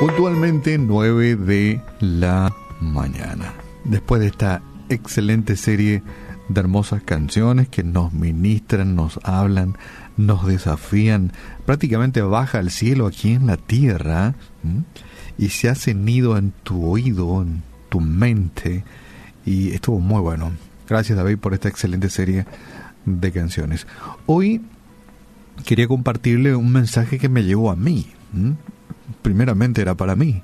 Puntualmente 9 de la mañana. Después de esta excelente serie de hermosas canciones que nos ministran, nos hablan, nos desafían, prácticamente baja al cielo aquí en la tierra y se hace nido en tu oído, en tu mente y estuvo muy bueno. Gracias David por esta excelente serie de canciones. Hoy quería compartirle un mensaje que me llegó a mí. Primeramente era para mí,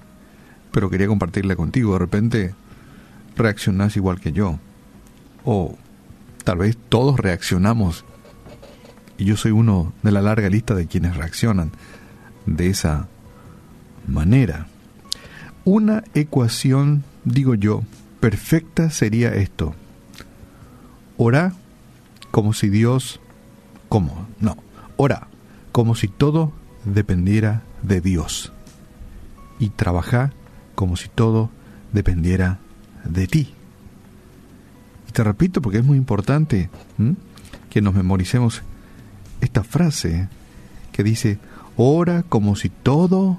pero quería compartirle contigo. De repente reaccionás igual que yo. O tal vez todos reaccionamos. Y yo soy uno de la larga lista de quienes reaccionan de esa manera. Una ecuación, digo yo, perfecta sería esto. Ora como si Dios... ¿Cómo? No. Ora como si todo dependiera de Dios. Y trabaja como si todo dependiera de ti. Y te repito porque es muy importante que nos memoricemos esta frase que dice, ora como si todo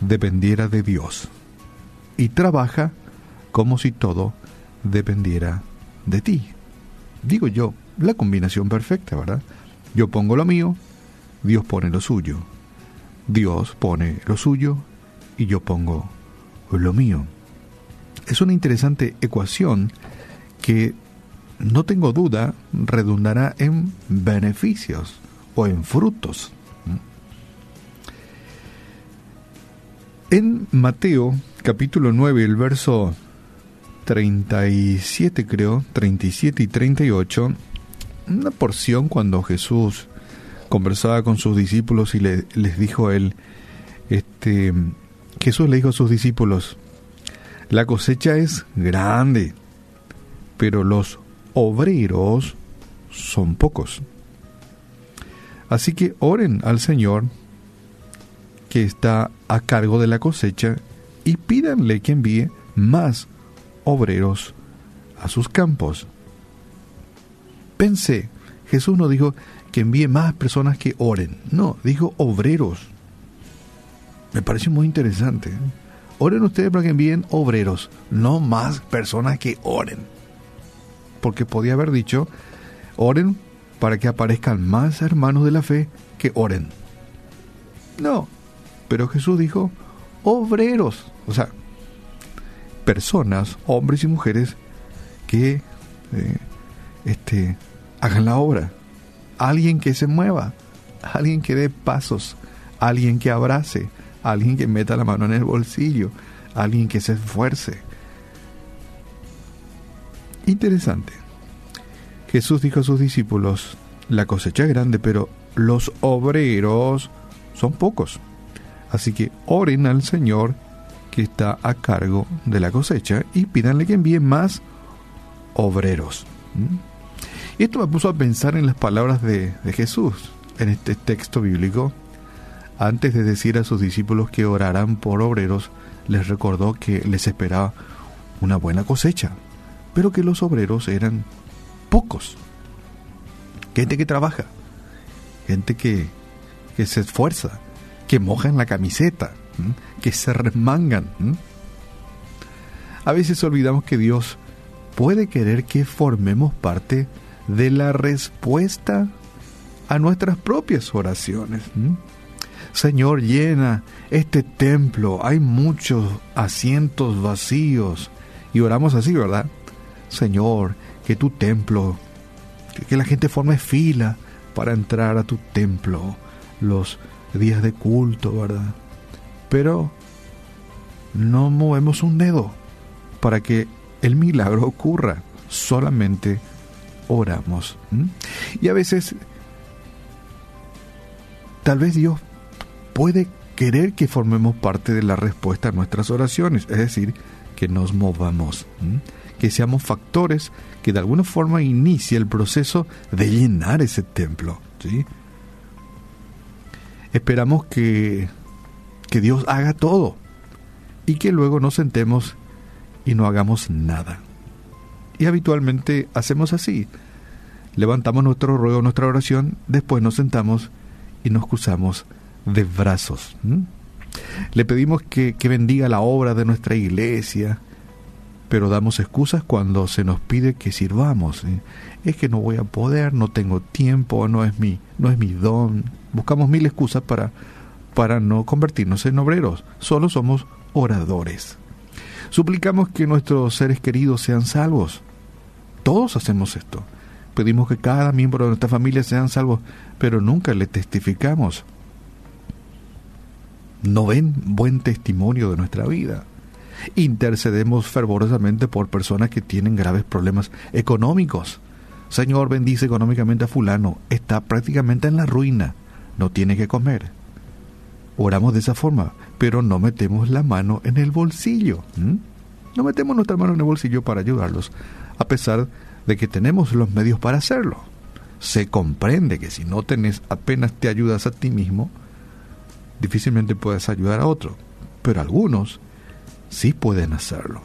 dependiera de Dios. Y trabaja como si todo dependiera de ti. Digo yo, la combinación perfecta, ¿verdad? Yo pongo lo mío, Dios pone lo suyo. Dios pone lo suyo y yo pongo lo mío. Es una interesante ecuación que no tengo duda redundará en beneficios o en frutos. En Mateo capítulo 9, el verso 37 creo, 37 y 38, una porción cuando Jesús conversaba con sus discípulos y le, les dijo a él, este, Jesús le dijo a sus discípulos, la cosecha es grande, pero los obreros son pocos. Así que oren al Señor que está a cargo de la cosecha y pídanle que envíe más obreros a sus campos. Pensé, Jesús no dijo que envíe más personas que oren, no, dijo obreros. Me parece muy interesante. Oren ustedes para que envíen obreros, no más personas que oren. Porque podía haber dicho, oren para que aparezcan más hermanos de la fe que oren. No, pero Jesús dijo, obreros, o sea, personas, hombres y mujeres, que eh, este, hagan la obra. Alguien que se mueva, alguien que dé pasos, alguien que abrace, alguien que meta la mano en el bolsillo, alguien que se esfuerce. Interesante. Jesús dijo a sus discípulos, la cosecha es grande, pero los obreros son pocos. Así que oren al Señor que está a cargo de la cosecha y pídanle que envíe más obreros. ¿Mm? Esto me puso a pensar en las palabras de Jesús en este texto bíblico. Antes de decir a sus discípulos que oraran por obreros, les recordó que les esperaba una buena cosecha, pero que los obreros eran pocos. Gente que trabaja, gente que, que se esfuerza, que moja en la camiseta, que se remangan. A veces olvidamos que Dios puede querer que formemos parte de la respuesta a nuestras propias oraciones. Señor, llena este templo, hay muchos asientos vacíos. Y oramos así, ¿verdad? Señor, que tu templo, que la gente forme fila para entrar a tu templo los días de culto, ¿verdad? Pero no movemos un dedo para que el milagro ocurra. Solamente oramos. Y a veces, tal vez Dios puede querer que formemos parte de la respuesta a nuestras oraciones, es decir, que nos movamos, que seamos factores que de alguna forma inicie el proceso de llenar ese templo. ¿sí? Esperamos que que Dios haga todo y que luego nos sentemos y no hagamos nada. Y habitualmente hacemos así. Levantamos nuestro ruego, nuestra oración, después nos sentamos y nos cruzamos de brazos. Le pedimos que, bendiga la obra de nuestra iglesia, pero damos excusas cuando se nos pide que sirvamos. Es que no voy a poder, no tengo tiempo, no es mi, no es mi don. Buscamos mil excusas para, para no convertirnos en obreros. Solo somos oradores. Suplicamos que nuestros seres queridos sean salvos. Todos hacemos esto. Pedimos que cada miembro de nuestra familia sean salvos, pero nunca le testificamos. No ven buen testimonio de nuestra vida. Intercedemos fervorosamente por personas que tienen graves problemas económicos. Señor, bendice económicamente a fulano. Está prácticamente en la ruina. No tiene que comer. Oramos de esa forma, pero no metemos la mano en el bolsillo. No metemos nuestra mano en el bolsillo para ayudarlos, a pesar de que tenemos los medios para hacerlo. Se comprende que si no tenés apenas te ayudas a ti mismo, difícilmente puedes ayudar a otro. Pero algunos sí pueden hacerlo.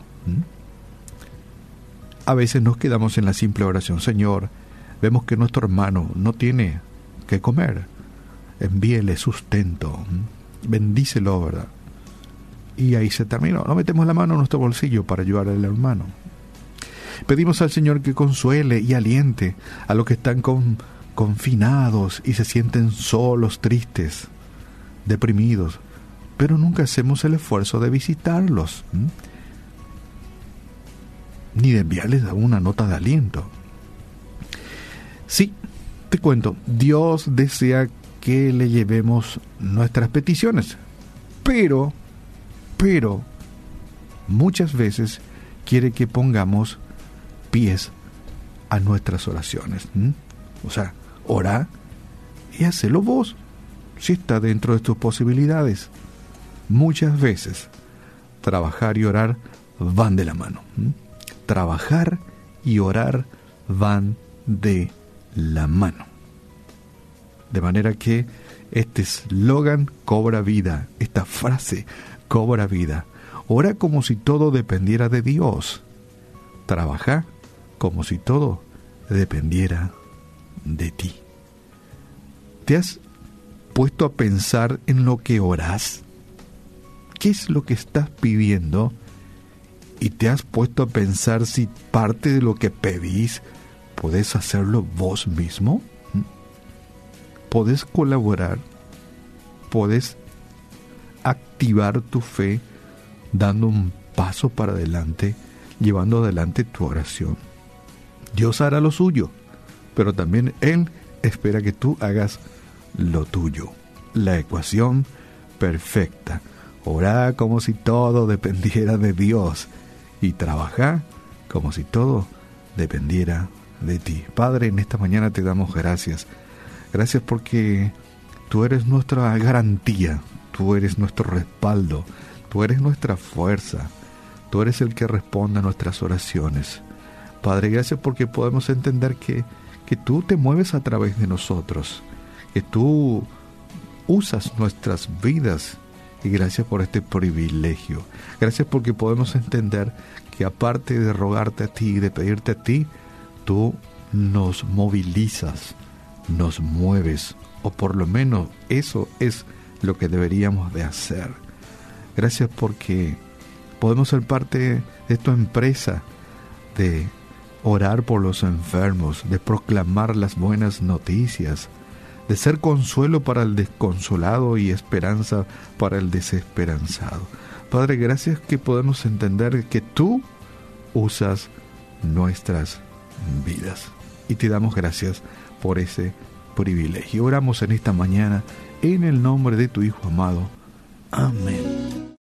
A veces nos quedamos en la simple oración, Señor, vemos que nuestro hermano no tiene que comer, envíele sustento, bendícelo, ¿verdad? Y ahí se terminó. No metemos la mano en nuestro bolsillo para ayudar al hermano. Pedimos al Señor que consuele y aliente a los que están confinados y se sienten solos, tristes, deprimidos, pero nunca hacemos el esfuerzo de visitarlos, ni de enviarles una nota de aliento. Sí, te cuento, Dios desea que le llevemos nuestras peticiones, pero, pero, muchas veces quiere que pongamos pies a nuestras oraciones. O sea, ora y hacelo vos, si está dentro de tus posibilidades. Muchas veces, trabajar y orar van de la mano. Trabajar y orar van de la mano. De manera que este eslogan cobra vida, esta frase cobra vida. Ora como si todo dependiera de Dios. Trabaja como si todo dependiera de ti. ¿Te has puesto a pensar en lo que oras? ¿Qué es lo que estás pidiendo? ¿Y te has puesto a pensar si parte de lo que pedís podés hacerlo vos mismo? ¿Mm? ¿Podés colaborar? ¿Podés activar tu fe dando un paso para adelante, llevando adelante tu oración? Dios hará lo suyo, pero también Él espera que tú hagas lo tuyo. La ecuación perfecta. Orá como si todo dependiera de Dios y trabaja como si todo dependiera de ti. Padre, en esta mañana te damos gracias. Gracias porque tú eres nuestra garantía, tú eres nuestro respaldo, tú eres nuestra fuerza, tú eres el que responde a nuestras oraciones. Padre, gracias porque podemos entender que, que tú te mueves a través de nosotros, que tú usas nuestras vidas y gracias por este privilegio. Gracias porque podemos entender que aparte de rogarte a ti y de pedirte a ti, tú nos movilizas, nos mueves, o por lo menos eso es lo que deberíamos de hacer. Gracias porque podemos ser parte de tu empresa, de orar por los enfermos, de proclamar las buenas noticias, de ser consuelo para el desconsolado y esperanza para el desesperanzado. Padre, gracias que podemos entender que tú usas nuestras vidas. Y te damos gracias por ese privilegio. Oramos en esta mañana en el nombre de tu Hijo amado. Amén.